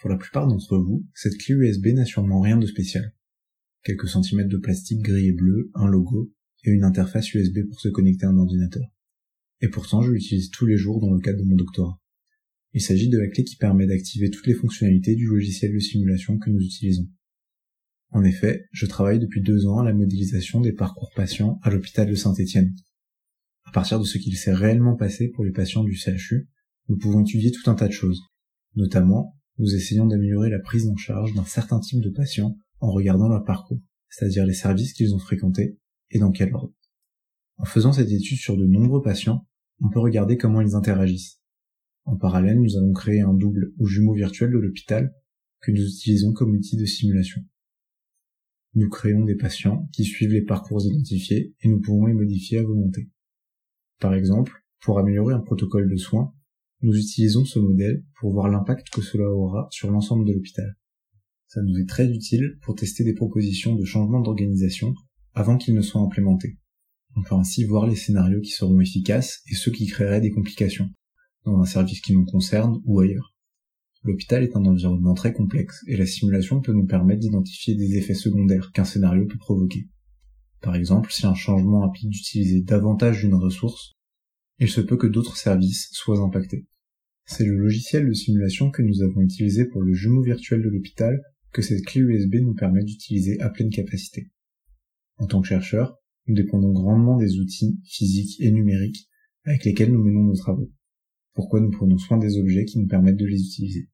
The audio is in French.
Pour la plupart d'entre vous, cette clé USB n'a sûrement rien de spécial. Quelques centimètres de plastique gris et bleu, un logo, et une interface USB pour se connecter à un ordinateur. Et pourtant, je l'utilise tous les jours dans le cadre de mon doctorat. Il s'agit de la clé qui permet d'activer toutes les fonctionnalités du logiciel de simulation que nous utilisons. En effet, je travaille depuis deux ans à la modélisation des parcours patients à l'hôpital de Saint-Étienne. À partir de ce qu'il s'est réellement passé pour les patients du CHU, nous pouvons étudier tout un tas de choses. Notamment, nous essayons d'améliorer la prise en charge d'un certain type de patients en regardant leur parcours, c'est-à-dire les services qu'ils ont fréquentés et dans quel ordre. En faisant cette étude sur de nombreux patients, on peut regarder comment ils interagissent. En parallèle, nous avons créé un double ou jumeau virtuel de l'hôpital que nous utilisons comme outil de simulation. Nous créons des patients qui suivent les parcours identifiés et nous pouvons les modifier à volonté. Par exemple, pour améliorer un protocole de soins, nous utilisons ce modèle pour voir l'impact que cela aura sur l'ensemble de l'hôpital. Ça nous est très utile pour tester des propositions de changement d'organisation avant qu'ils ne soient implémentés. On peut ainsi voir les scénarios qui seront efficaces et ceux qui créeraient des complications, dans un service qui nous concerne ou ailleurs. L'hôpital est un environnement très complexe et la simulation peut nous permettre d'identifier des effets secondaires qu'un scénario peut provoquer. Par exemple, si un changement implique d'utiliser davantage d'une ressource, il se peut que d'autres services soient impactés. C'est le logiciel de simulation que nous avons utilisé pour le jumeau virtuel de l'hôpital que cette clé USB nous permet d'utiliser à pleine capacité. En tant que chercheurs, nous dépendons grandement des outils physiques et numériques avec lesquels nous menons nos travaux. Pourquoi nous prenons soin des objets qui nous permettent de les utiliser?